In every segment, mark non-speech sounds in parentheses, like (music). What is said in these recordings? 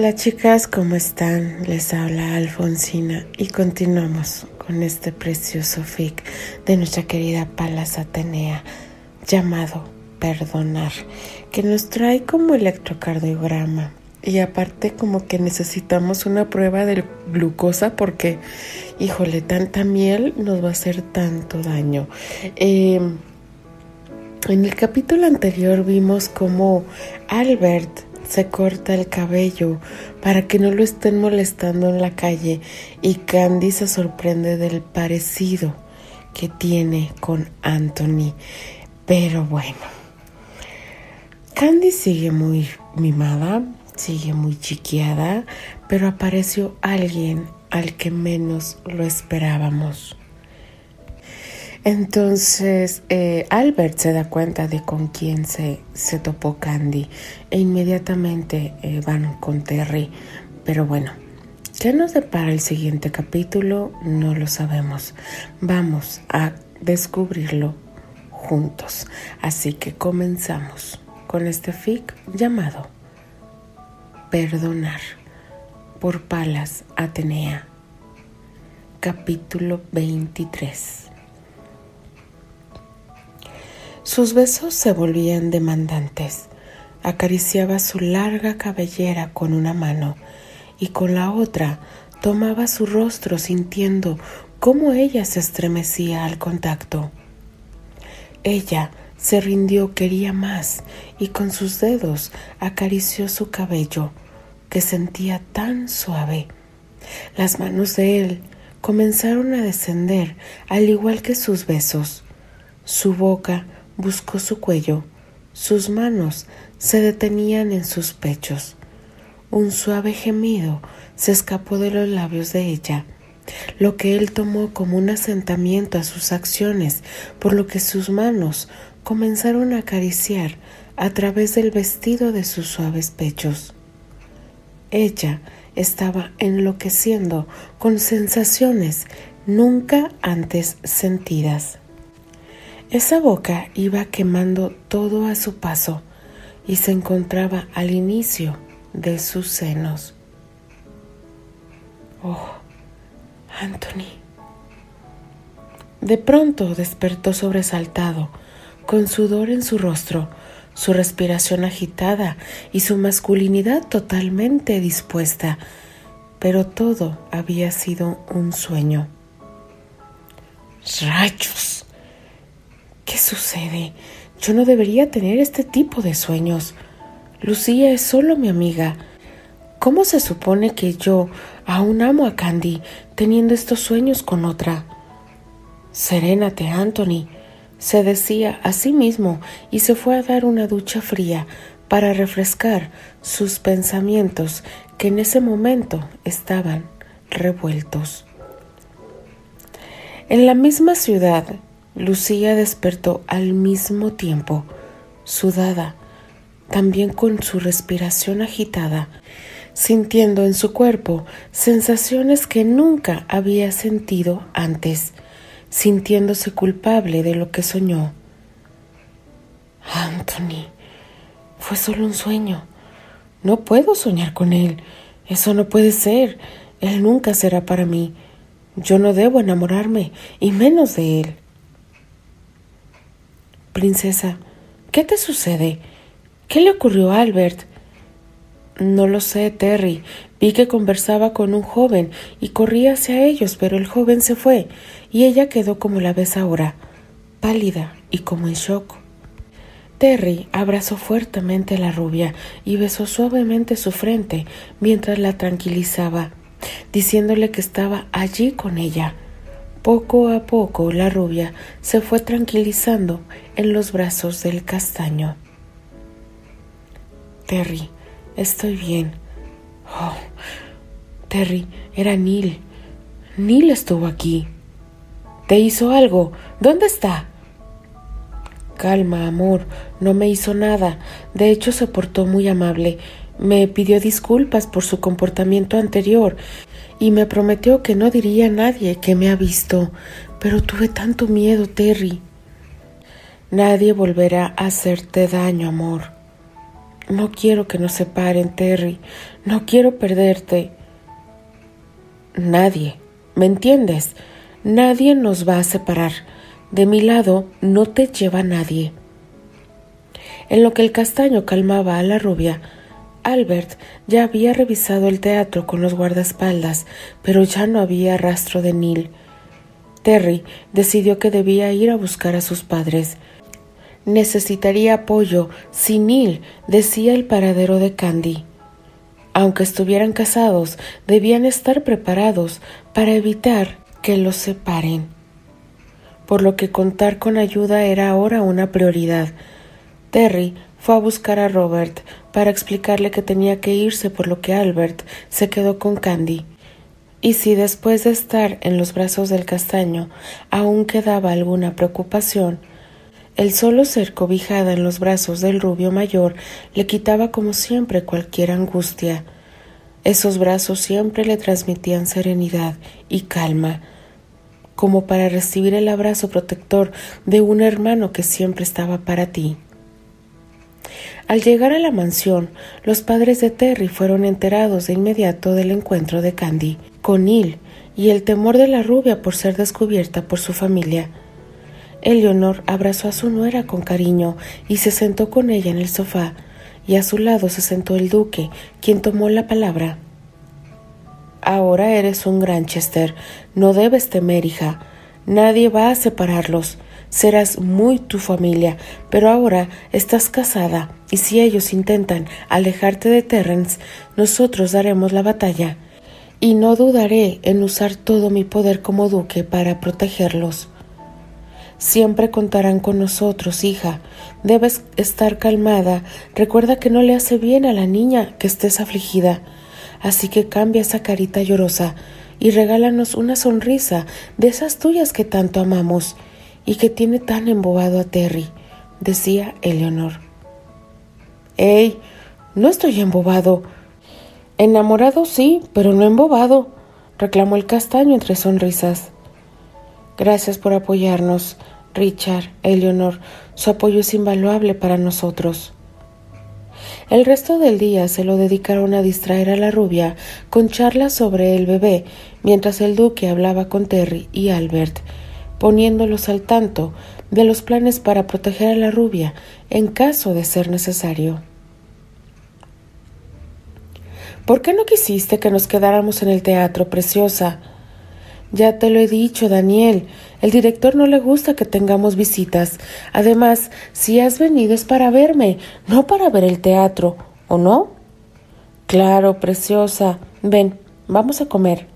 Hola chicas, ¿cómo están? Les habla Alfonsina y continuamos con este precioso fic de nuestra querida Palas Atenea llamado Perdonar, que nos trae como electrocardiograma y aparte como que necesitamos una prueba de glucosa porque, híjole, tanta miel nos va a hacer tanto daño. Em, en el capítulo anterior vimos como Albert se corta el cabello para que no lo estén molestando en la calle y Candy se sorprende del parecido que tiene con Anthony. Pero bueno, Candy sigue muy mimada, sigue muy chiqueada, pero apareció alguien al que menos lo esperábamos. Entonces eh, Albert se da cuenta de con quién se, se topó Candy e inmediatamente eh, van con Terry. Pero bueno, ¿qué nos depara el siguiente capítulo? No lo sabemos. Vamos a descubrirlo juntos. Así que comenzamos con este fic llamado Perdonar por Palas Atenea. Capítulo 23 sus besos se volvían demandantes. Acariciaba su larga cabellera con una mano y con la otra tomaba su rostro sintiendo cómo ella se estremecía al contacto. Ella se rindió, quería más, y con sus dedos acarició su cabello, que sentía tan suave. Las manos de él comenzaron a descender, al igual que sus besos. Su boca buscó su cuello, sus manos se detenían en sus pechos. Un suave gemido se escapó de los labios de ella, lo que él tomó como un asentamiento a sus acciones, por lo que sus manos comenzaron a acariciar a través del vestido de sus suaves pechos. Ella estaba enloqueciendo con sensaciones nunca antes sentidas. Esa boca iba quemando todo a su paso y se encontraba al inicio de sus senos. Oh, Anthony. De pronto despertó sobresaltado, con sudor en su rostro, su respiración agitada y su masculinidad totalmente dispuesta, pero todo había sido un sueño. ¡Rayos! ¿Qué sucede? Yo no debería tener este tipo de sueños. Lucía es solo mi amiga. ¿Cómo se supone que yo aún amo a Candy teniendo estos sueños con otra? Serénate, Anthony, se decía a sí mismo y se fue a dar una ducha fría para refrescar sus pensamientos que en ese momento estaban revueltos. En la misma ciudad Lucía despertó al mismo tiempo, sudada, también con su respiración agitada, sintiendo en su cuerpo sensaciones que nunca había sentido antes, sintiéndose culpable de lo que soñó. Anthony, fue solo un sueño. No puedo soñar con él. Eso no puede ser. Él nunca será para mí. Yo no debo enamorarme, y menos de él. Princesa, ¿qué te sucede? ¿Qué le ocurrió a Albert? No lo sé, Terry. Vi que conversaba con un joven y corría hacia ellos, pero el joven se fue y ella quedó como la ves ahora, pálida y como en shock. Terry abrazó fuertemente a la rubia y besó suavemente su frente mientras la tranquilizaba, diciéndole que estaba allí con ella. Poco a poco la rubia se fue tranquilizando en los brazos del castaño. Terry, estoy bien. Oh, Terry, era Neil. Neil estuvo aquí. ¿Te hizo algo? ¿Dónde está? Calma, amor, no me hizo nada. De hecho, se portó muy amable. Me pidió disculpas por su comportamiento anterior y me prometió que no diría a nadie que me ha visto, pero tuve tanto miedo, Terry. Nadie volverá a hacerte daño, amor. No quiero que nos separen, Terry. No quiero perderte. Nadie, ¿me entiendes? Nadie nos va a separar. De mi lado no te lleva nadie. En lo que el castaño calmaba a la rubia, Albert ya había revisado el teatro con los guardaespaldas, pero ya no había rastro de Neil. Terry decidió que debía ir a buscar a sus padres. Necesitaría apoyo si Neil decía el paradero de Candy. Aunque estuvieran casados, debían estar preparados para evitar que los separen. Por lo que contar con ayuda era ahora una prioridad. Terry fue a buscar a Robert para explicarle que tenía que irse por lo que Albert se quedó con Candy. Y si después de estar en los brazos del castaño aún quedaba alguna preocupación, el solo ser cobijada en los brazos del rubio mayor le quitaba como siempre cualquier angustia. Esos brazos siempre le transmitían serenidad y calma, como para recibir el abrazo protector de un hermano que siempre estaba para ti. Al llegar a la mansión, los padres de Terry fueron enterados de inmediato del encuentro de Candy con Neil y el temor de la rubia por ser descubierta por su familia. Eleonor abrazó a su nuera con cariño y se sentó con ella en el sofá, y a su lado se sentó el duque, quien tomó la palabra. Ahora eres un Granchester, no debes temer, hija. Nadie va a separarlos. Serás muy tu familia, pero ahora estás casada, y si ellos intentan alejarte de Terrence, nosotros daremos la batalla. Y no dudaré en usar todo mi poder como duque para protegerlos. Siempre contarán con nosotros, hija. Debes estar calmada. Recuerda que no le hace bien a la niña que estés afligida. Así que cambia esa carita llorosa y regálanos una sonrisa de esas tuyas que tanto amamos y que tiene tan embobado a Terry, decía Eleonor. ¡Ey! No estoy embobado. Enamorado sí, pero no embobado, reclamó el castaño entre sonrisas. Gracias por apoyarnos. Richard, Eleonor, su apoyo es invaluable para nosotros. El resto del día se lo dedicaron a distraer a la rubia con charlas sobre el bebé, mientras el duque hablaba con Terry y Albert, poniéndolos al tanto de los planes para proteger a la rubia en caso de ser necesario. ¿Por qué no quisiste que nos quedáramos en el teatro, preciosa? Ya te lo he dicho, Daniel. El director no le gusta que tengamos visitas. Además, si has venido es para verme, no para ver el teatro, ¿o no? Claro, preciosa. Ven, vamos a comer.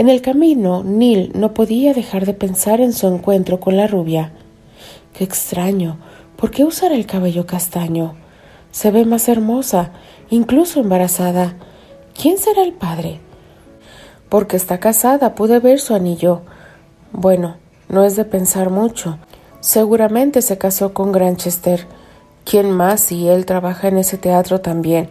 En el camino, Neil no podía dejar de pensar en su encuentro con la rubia. Qué extraño. ¿Por qué usar el cabello castaño? Se ve más hermosa, incluso embarazada. ¿Quién será el padre? porque está casada, pude ver su anillo. Bueno, no es de pensar mucho. Seguramente se casó con Granchester. ¿Quién más si él trabaja en ese teatro también?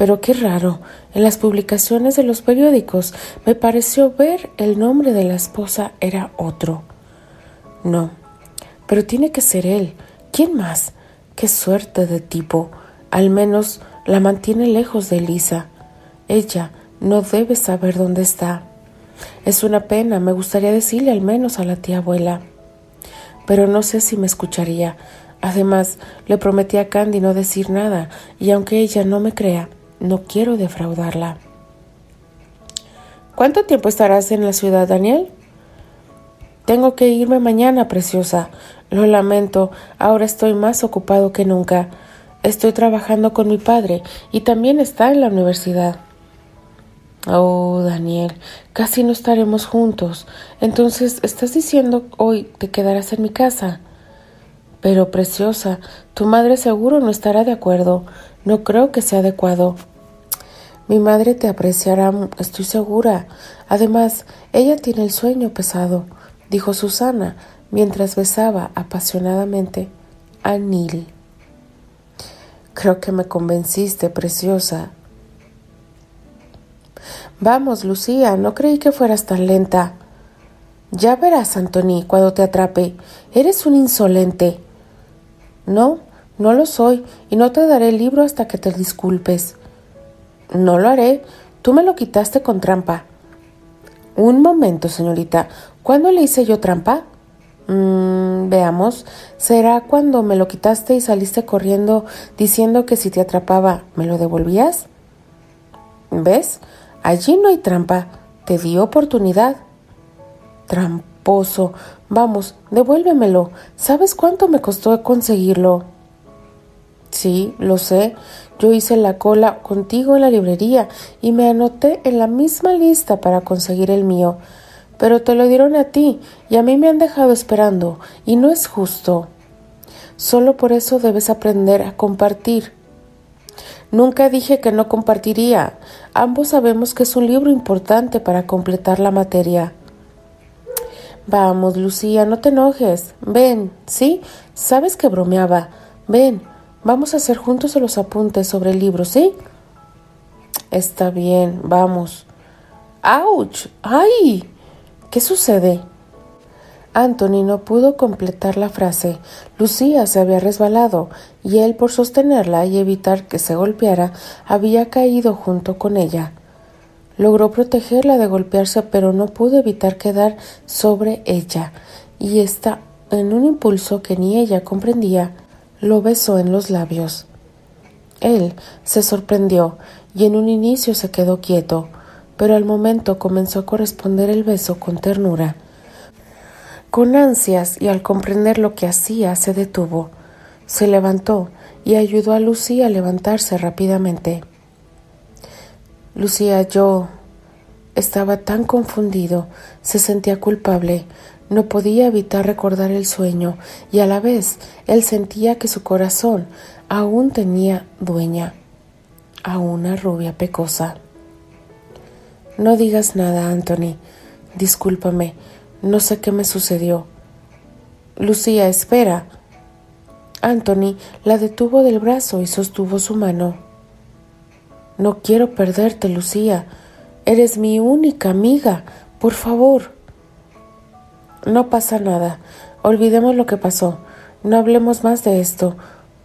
Pero qué raro, en las publicaciones de los periódicos me pareció ver el nombre de la esposa era otro. No, pero tiene que ser él. ¿Quién más? Qué suerte de tipo. Al menos la mantiene lejos de Elisa. Ella no debe saber dónde está. Es una pena, me gustaría decirle al menos a la tía abuela. Pero no sé si me escucharía. Además, le prometí a Candy no decir nada, y aunque ella no me crea, no quiero defraudarla. ¿Cuánto tiempo estarás en la ciudad, Daniel? Tengo que irme mañana, preciosa. Lo lamento, ahora estoy más ocupado que nunca. Estoy trabajando con mi padre y también está en la universidad. Oh, Daniel, casi no estaremos juntos. Entonces, ¿estás diciendo hoy te quedarás en mi casa? Pero, preciosa, tu madre seguro no estará de acuerdo. No creo que sea adecuado. Mi madre te apreciará, estoy segura. Además, ella tiene el sueño pesado, dijo Susana mientras besaba apasionadamente a Neil. Creo que me convenciste, preciosa, Vamos, Lucía, no creí que fueras tan lenta. Ya verás, Antony, cuando te atrape. Eres un insolente. No, No lo soy, y no te daré el libro hasta que te disculpes. No lo haré. Tú me lo quitaste con trampa. Un momento, señorita. ¿Cuándo le hice yo trampa? Mm, veamos. ¿Será cuando me lo quitaste y saliste corriendo diciendo que si te atrapaba, me lo devolvías? ¿Ves? Allí no hay trampa. Te di oportunidad. Tramposo. Vamos, devuélvemelo. ¿Sabes cuánto me costó conseguirlo? Sí, lo sé. Yo hice la cola contigo en la librería y me anoté en la misma lista para conseguir el mío. Pero te lo dieron a ti y a mí me han dejado esperando, y no es justo. Solo por eso debes aprender a compartir. Nunca dije que no compartiría. Ambos sabemos que es un libro importante para completar la materia. Vamos, Lucía, no te enojes. Ven, ¿sí? Sabes que bromeaba. Ven, vamos a hacer juntos los apuntes sobre el libro, ¿sí? Está bien, vamos. ¡Auch! ¡Ay! ¿Qué sucede? Anthony no pudo completar la frase. Lucía se había resbalado y él, por sostenerla y evitar que se golpeara, había caído junto con ella. Logró protegerla de golpearse, pero no pudo evitar quedar sobre ella, y ésta, en un impulso que ni ella comprendía, lo besó en los labios. Él se sorprendió y en un inicio se quedó quieto, pero al momento comenzó a corresponder el beso con ternura. Con ansias y al comprender lo que hacía, se detuvo. Se levantó y ayudó a Lucía a levantarse rápidamente. Lucía, yo estaba tan confundido, se sentía culpable, no podía evitar recordar el sueño y a la vez él sentía que su corazón aún tenía dueña, a una rubia pecosa. No digas nada, Anthony. Discúlpame, no sé qué me sucedió. Lucía, espera. Anthony la detuvo del brazo y sostuvo su mano. No quiero perderte, Lucía. Eres mi única amiga. Por favor. No pasa nada. Olvidemos lo que pasó. No hablemos más de esto.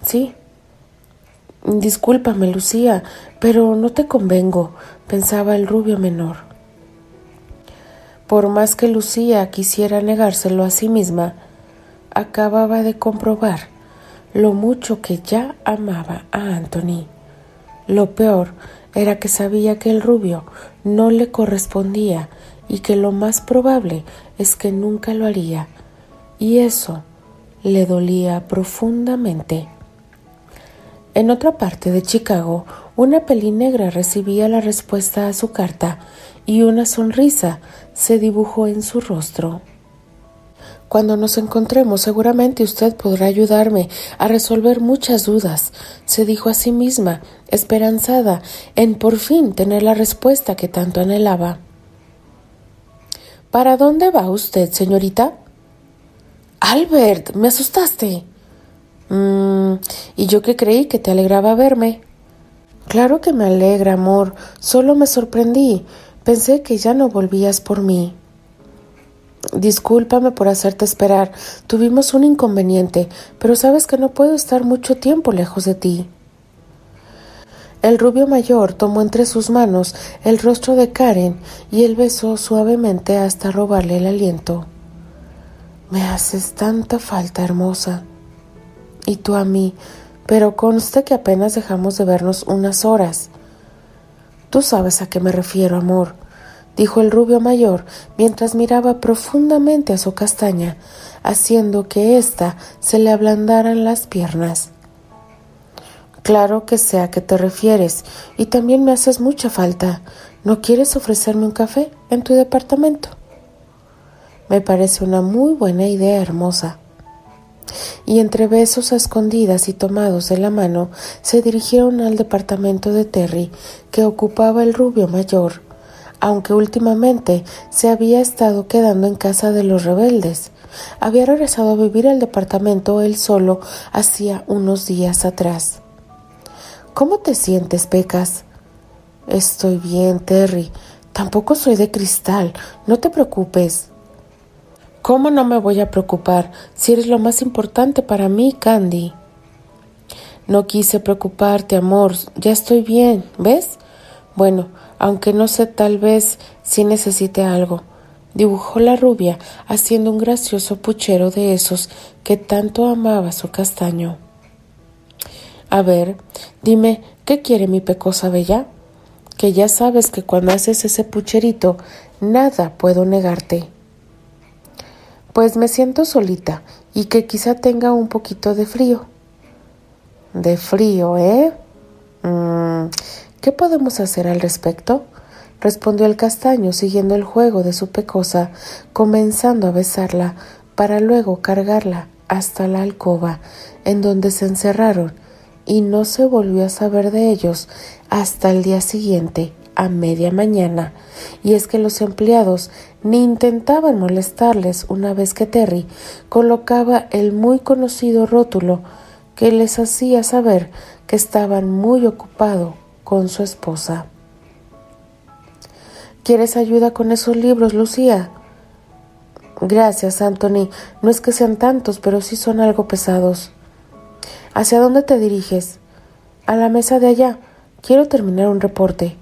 ¿Sí? Discúlpame, Lucía, pero no te convengo, pensaba el rubio menor. Por más que Lucía quisiera negárselo a sí misma, acababa de comprobar lo mucho que ya amaba a Anthony. Lo peor era que sabía que el rubio no le correspondía y que lo más probable es que nunca lo haría, y eso le dolía profundamente. En otra parte de Chicago, una pelinegra recibía la respuesta a su carta y una sonrisa se dibujó en su rostro. Cuando nos encontremos seguramente usted podrá ayudarme a resolver muchas dudas, se dijo a sí misma, esperanzada en por fin tener la respuesta que tanto anhelaba. ¿Para dónde va usted, señorita? Albert, me asustaste. Mm, y yo que creí que te alegraba verme. Claro que me alegra, amor, solo me sorprendí. Pensé que ya no volvías por mí. Discúlpame por hacerte esperar. Tuvimos un inconveniente, pero sabes que no puedo estar mucho tiempo lejos de ti. El rubio mayor tomó entre sus manos el rostro de Karen y él besó suavemente hasta robarle el aliento. Me haces tanta falta, hermosa. Y tú a mí, pero conste que apenas dejamos de vernos unas horas. Tú sabes a qué me refiero, amor, dijo el rubio mayor mientras miraba profundamente a su castaña, haciendo que ésta se le ablandaran las piernas. Claro que sé a qué te refieres, y también me haces mucha falta. ¿No quieres ofrecerme un café en tu departamento? Me parece una muy buena idea, hermosa y entre besos a escondidas y tomados de la mano se dirigieron al departamento de Terry que ocupaba el rubio mayor, aunque últimamente se había estado quedando en casa de los rebeldes. Había regresado a vivir al departamento él solo hacía unos días atrás. ¿Cómo te sientes, Pecas? Estoy bien, Terry. Tampoco soy de cristal. No te preocupes. ¿Cómo no me voy a preocupar si eres lo más importante para mí, Candy? No quise preocuparte, amor. Ya estoy bien, ¿ves? Bueno, aunque no sé, tal vez sí necesite algo. Dibujó la rubia, haciendo un gracioso puchero de esos que tanto amaba su castaño. A ver, dime, ¿qué quiere mi pecosa bella? Que ya sabes que cuando haces ese pucherito, nada puedo negarte. Pues me siento solita y que quizá tenga un poquito de frío. De frío, ¿eh? Mm, ¿Qué podemos hacer al respecto? respondió el castaño siguiendo el juego de su pecosa, comenzando a besarla para luego cargarla hasta la alcoba, en donde se encerraron, y no se volvió a saber de ellos hasta el día siguiente, a media mañana, y es que los empleados ni intentaban molestarles una vez que Terry colocaba el muy conocido rótulo que les hacía saber que estaban muy ocupado con su esposa. ¿Quieres ayuda con esos libros, Lucía? Gracias, Anthony. No es que sean tantos, pero sí son algo pesados. ¿Hacia dónde te diriges? A la mesa de allá. Quiero terminar un reporte.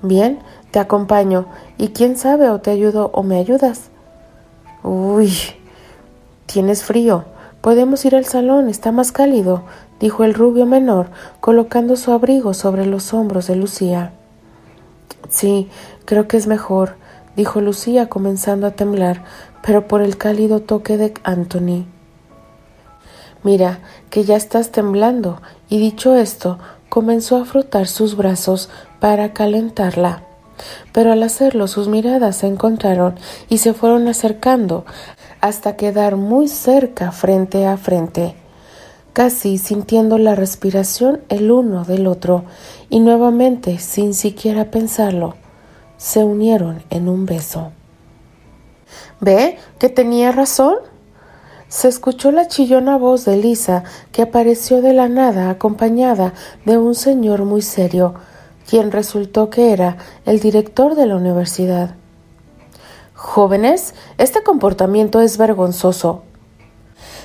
Bien, te acompaño. Y quién sabe, o te ayudo o me ayudas. Uy, tienes frío. Podemos ir al salón, está más cálido, dijo el rubio menor, colocando su abrigo sobre los hombros de Lucía. Sí, creo que es mejor, dijo Lucía, comenzando a temblar, pero por el cálido toque de Anthony. Mira, que ya estás temblando, y dicho esto, comenzó a frotar sus brazos para calentarla. Pero al hacerlo sus miradas se encontraron y se fueron acercando hasta quedar muy cerca frente a frente, casi sintiendo la respiración el uno del otro, y nuevamente, sin siquiera pensarlo, se unieron en un beso. ¿Ve que tenía razón? Se escuchó la chillona voz de Lisa, que apareció de la nada acompañada de un señor muy serio, quien resultó que era el director de la universidad. Jóvenes, este comportamiento es vergonzoso.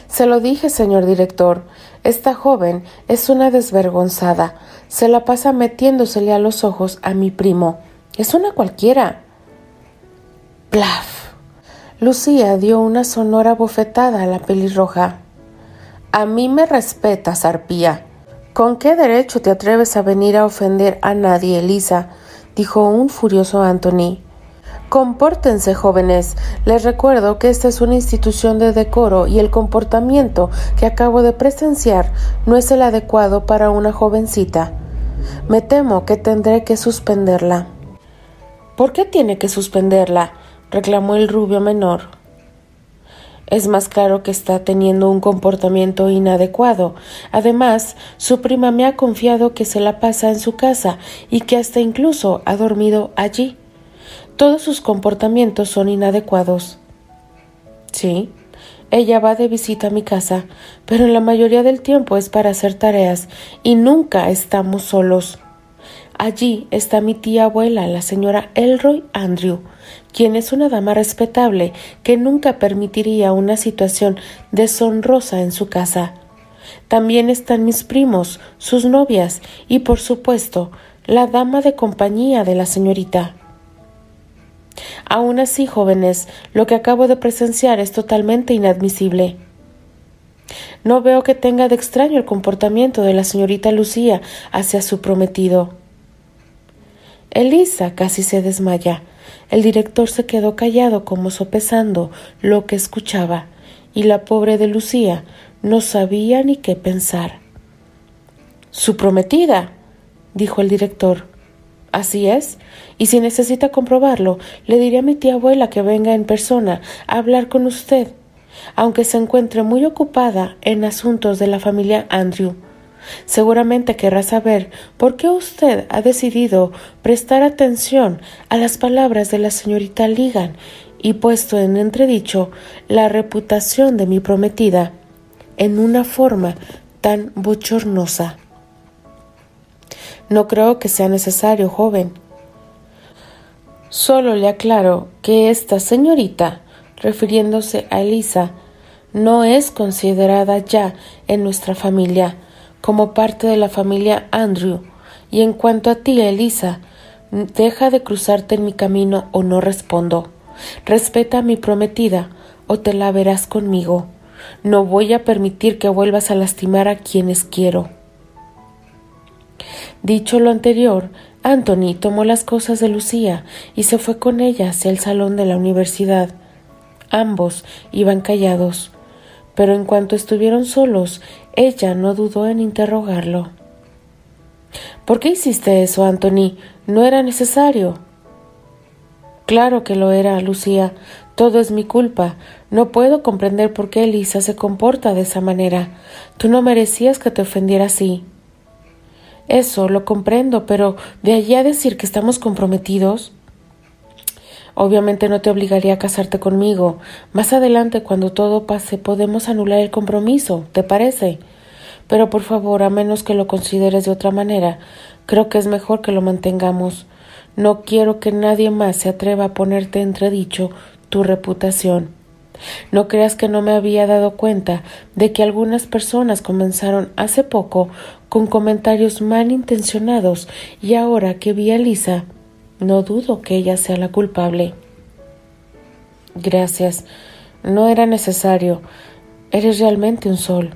Se lo dije, señor director. Esta joven es una desvergonzada. Se la pasa metiéndosele a los ojos a mi primo. Es una cualquiera. Plaf. Lucía dio una sonora bofetada a la pelirroja. A mí me respetas, arpía. ¿Con qué derecho te atreves a venir a ofender a nadie, Elisa? dijo un furioso Anthony. Compórtense, jóvenes. Les recuerdo que esta es una institución de decoro y el comportamiento que acabo de presenciar no es el adecuado para una jovencita. Me temo que tendré que suspenderla. ¿Por qué tiene que suspenderla? Reclamó el rubio menor. Es más claro que está teniendo un comportamiento inadecuado. Además, su prima me ha confiado que se la pasa en su casa y que hasta incluso ha dormido allí. Todos sus comportamientos son inadecuados. Sí, ella va de visita a mi casa, pero en la mayoría del tiempo es para hacer tareas y nunca estamos solos. Allí está mi tía abuela, la señora Elroy Andrew, quien es una dama respetable que nunca permitiría una situación deshonrosa en su casa. También están mis primos, sus novias y, por supuesto, la dama de compañía de la señorita. Aún así, jóvenes, lo que acabo de presenciar es totalmente inadmisible. No veo que tenga de extraño el comportamiento de la señorita Lucía hacia su prometido. Elisa casi se desmaya. El director se quedó callado como sopesando lo que escuchaba, y la pobre de Lucía no sabía ni qué pensar. Su prometida, dijo el director. Así es, y si necesita comprobarlo, le diré a mi tía abuela que venga en persona a hablar con usted, aunque se encuentre muy ocupada en asuntos de la familia Andrew. Seguramente querrá saber por qué usted ha decidido prestar atención a las palabras de la señorita Ligan y puesto en entredicho la reputación de mi prometida en una forma tan bochornosa. No creo que sea necesario, joven. Solo le aclaro que esta señorita, refiriéndose a Elisa, no es considerada ya en nuestra familia, como parte de la familia Andrew. Y en cuanto a ti, Elisa, deja de cruzarte en mi camino o no respondo. Respeta a mi prometida o te la verás conmigo. No voy a permitir que vuelvas a lastimar a quienes quiero. Dicho lo anterior, Anthony tomó las cosas de Lucía y se fue con ella hacia el salón de la universidad. Ambos iban callados, pero en cuanto estuvieron solos, ella no dudó en interrogarlo. ¿Por qué hiciste eso, Anthony? No era necesario. Claro que lo era, Lucía. Todo es mi culpa. No puedo comprender por qué Elisa se comporta de esa manera. Tú no merecías que te ofendiera así. Eso lo comprendo, pero de allí a decir que estamos comprometidos. Obviamente no te obligaría a casarte conmigo. Más adelante, cuando todo pase, podemos anular el compromiso, ¿te parece? Pero por favor, a menos que lo consideres de otra manera, creo que es mejor que lo mantengamos. No quiero que nadie más se atreva a ponerte entredicho tu reputación. No creas que no me había dado cuenta de que algunas personas comenzaron hace poco con comentarios malintencionados y ahora que vi a Lisa, no dudo que ella sea la culpable. Gracias. No era necesario. Eres realmente un sol.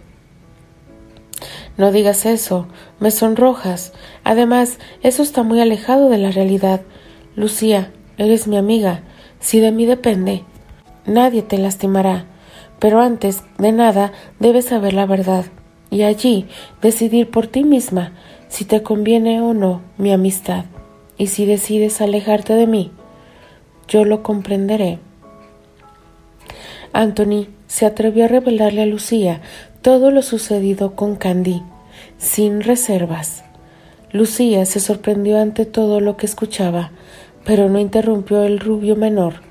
No digas eso. Me sonrojas. Además, eso está muy alejado de la realidad. Lucía, eres mi amiga. Si de mí depende, nadie te lastimará. Pero antes de nada debes saber la verdad y allí decidir por ti misma si te conviene o no mi amistad. Y si decides alejarte de mí, yo lo comprenderé. Anthony se atrevió a revelarle a Lucía todo lo sucedido con Candy, sin reservas. Lucía se sorprendió ante todo lo que escuchaba, pero no interrumpió el rubio menor.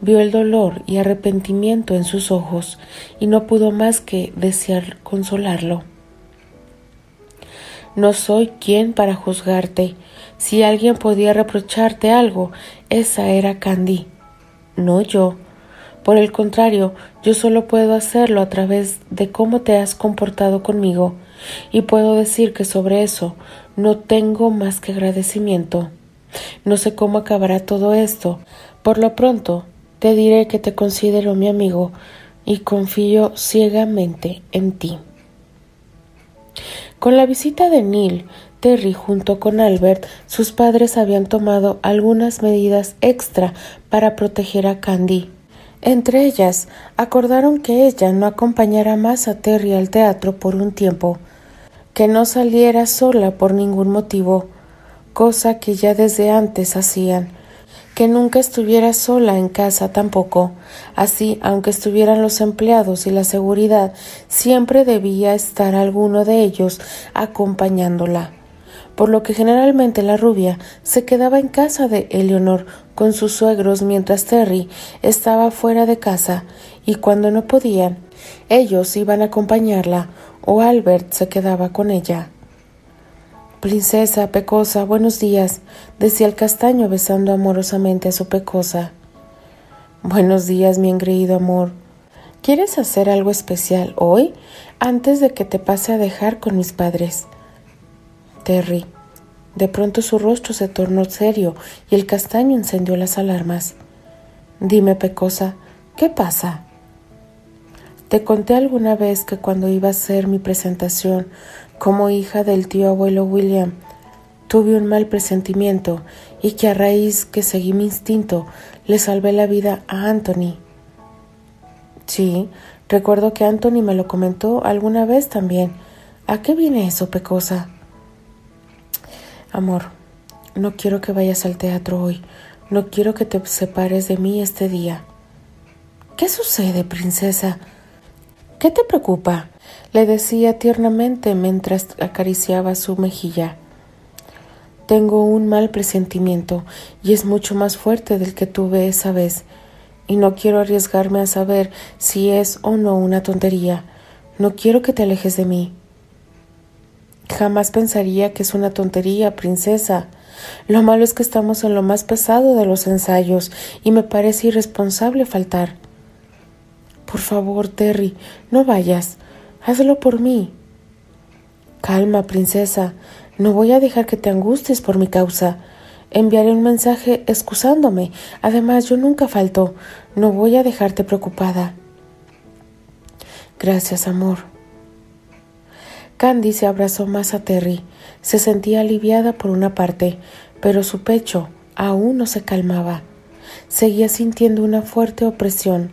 Vio el dolor y arrepentimiento en sus ojos y no pudo más que desear consolarlo. No soy quien para juzgarte. Si alguien podía reprocharte algo, esa era Candy, no yo. Por el contrario, yo solo puedo hacerlo a través de cómo te has comportado conmigo, y puedo decir que sobre eso no tengo más que agradecimiento. No sé cómo acabará todo esto. Por lo pronto, te diré que te considero mi amigo y confío ciegamente en ti. Con la visita de Neil, Terry junto con Albert, sus padres habían tomado algunas medidas extra para proteger a Candy. Entre ellas, acordaron que ella no acompañara más a Terry al teatro por un tiempo, que no saliera sola por ningún motivo, cosa que ya desde antes hacían, que nunca estuviera sola en casa tampoco, así aunque estuvieran los empleados y la seguridad, siempre debía estar alguno de ellos acompañándola por lo que generalmente la rubia se quedaba en casa de Eleonor con sus suegros mientras Terry estaba fuera de casa y cuando no podían, ellos iban a acompañarla o Albert se quedaba con ella. Princesa Pecosa, buenos días, decía el castaño besando amorosamente a su Pecosa. Buenos días, mi engreído amor. ¿Quieres hacer algo especial hoy antes de que te pase a dejar con mis padres? Terry. De pronto su rostro se tornó serio y el castaño encendió las alarmas. Dime, Pecosa, ¿qué pasa? Te conté alguna vez que cuando iba a hacer mi presentación como hija del tío abuelo William, tuve un mal presentimiento y que a raíz que seguí mi instinto le salvé la vida a Anthony. Sí, recuerdo que Anthony me lo comentó alguna vez también. ¿A qué viene eso, Pecosa? Amor, no quiero que vayas al teatro hoy. No quiero que te separes de mí este día. ¿Qué sucede, princesa? ¿Qué te preocupa? le decía tiernamente mientras acariciaba su mejilla. Tengo un mal presentimiento y es mucho más fuerte del que tuve esa vez, y no quiero arriesgarme a saber si es o no una tontería. No quiero que te alejes de mí. Jamás pensaría que es una tontería, princesa. Lo malo es que estamos en lo más pesado de los ensayos y me parece irresponsable faltar. Por favor, Terry, no vayas. Hazlo por mí. Calma, princesa. No voy a dejar que te angusties por mi causa. Enviaré un mensaje excusándome. Además, yo nunca falto. No voy a dejarte preocupada. Gracias, amor. Candy se abrazó más a Terry. Se sentía aliviada por una parte, pero su pecho aún no se calmaba. Seguía sintiendo una fuerte opresión.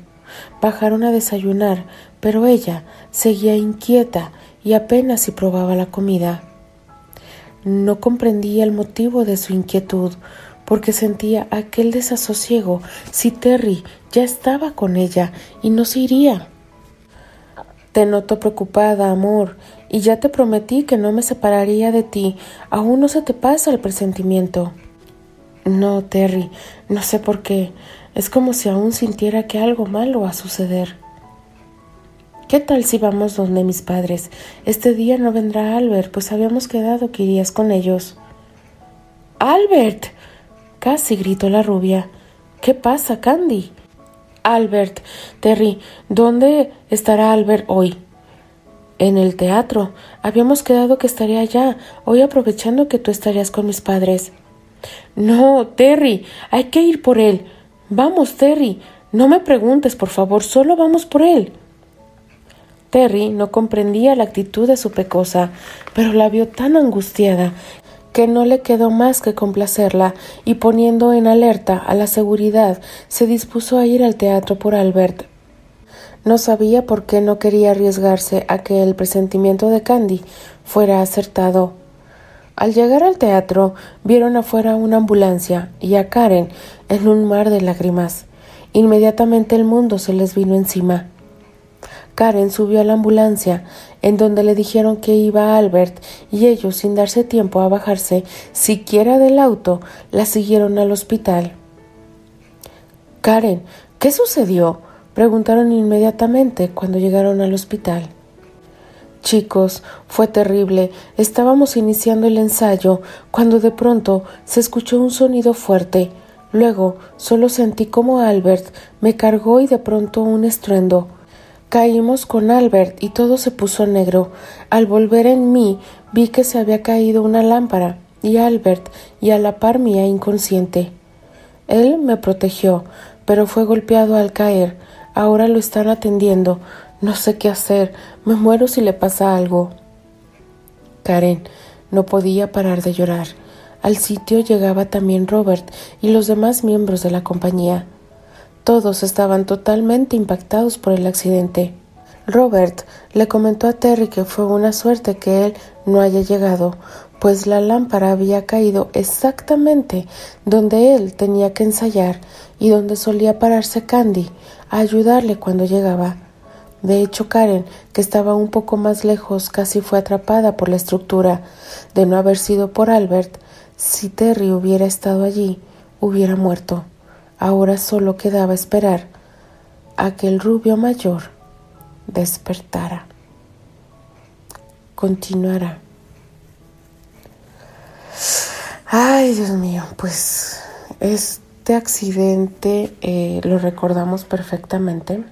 Bajaron a desayunar, pero ella seguía inquieta y apenas si probaba la comida. No comprendía el motivo de su inquietud, porque sentía aquel desasosiego si Terry ya estaba con ella y no se iría. Te noto preocupada, amor, y ya te prometí que no me separaría de ti. Aún no se te pasa el presentimiento. No, Terry, no sé por qué. Es como si aún sintiera que algo malo va a suceder. ¿Qué tal si vamos donde mis padres? Este día no vendrá Albert, pues habíamos quedado que irías con ellos. Albert. casi gritó la rubia. ¿Qué pasa, Candy? Albert, Terry, ¿dónde estará Albert hoy? En el teatro. Habíamos quedado que estaría allá, hoy aprovechando que tú estarías con mis padres. No, Terry, hay que ir por él. Vamos, Terry. No me preguntes, por favor, solo vamos por él. Terry no comprendía la actitud de su pecosa, pero la vio tan angustiada que no le quedó más que complacerla y poniendo en alerta a la seguridad se dispuso a ir al teatro por Albert. No sabía por qué no quería arriesgarse a que el presentimiento de Candy fuera acertado. Al llegar al teatro vieron afuera una ambulancia y a Karen en un mar de lágrimas. Inmediatamente el mundo se les vino encima. Karen subió a la ambulancia, en donde le dijeron que iba Albert, y ellos, sin darse tiempo a bajarse siquiera del auto, la siguieron al hospital. Karen, ¿qué sucedió? Preguntaron inmediatamente cuando llegaron al hospital. Chicos, fue terrible. Estábamos iniciando el ensayo cuando de pronto se escuchó un sonido fuerte. Luego solo sentí como Albert me cargó y de pronto un estruendo. Caímos con Albert y todo se puso negro. Al volver en mí vi que se había caído una lámpara y Albert y a la par mía inconsciente. Él me protegió, pero fue golpeado al caer. Ahora lo están atendiendo. No sé qué hacer. Me muero si le pasa algo. Karen no podía parar de llorar. Al sitio llegaba también Robert y los demás miembros de la compañía. Todos estaban totalmente impactados por el accidente. Robert le comentó a Terry que fue una suerte que él no haya llegado, pues la lámpara había caído exactamente donde él tenía que ensayar y donde solía pararse Candy a ayudarle cuando llegaba. De hecho, Karen, que estaba un poco más lejos, casi fue atrapada por la estructura. De no haber sido por Albert, si Terry hubiera estado allí, hubiera muerto. Ahora solo quedaba esperar a que el rubio mayor despertara. Continuará. Ay, Dios mío, pues este accidente eh, lo recordamos perfectamente.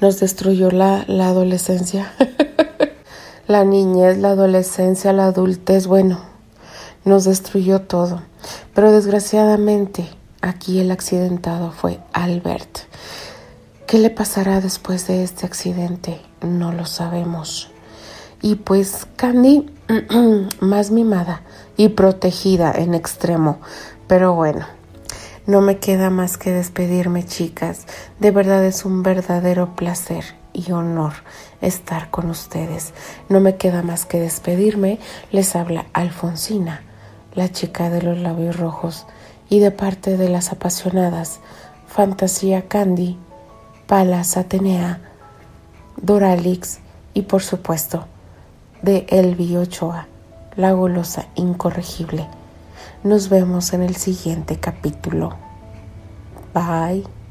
Nos destruyó la, la adolescencia, (laughs) la niñez, la adolescencia, la adultez, bueno, nos destruyó todo. Pero desgraciadamente aquí el accidentado fue Albert. ¿Qué le pasará después de este accidente? No lo sabemos. Y pues Candy, (clears throat) más mimada y protegida en extremo. Pero bueno, no me queda más que despedirme, chicas. De verdad es un verdadero placer y honor estar con ustedes. No me queda más que despedirme. Les habla Alfonsina la chica de los labios rojos, y de parte de las apasionadas, Fantasía Candy, Palas Atenea, Doralix y por supuesto de Elvi Ochoa, la golosa incorregible. Nos vemos en el siguiente capítulo. Bye.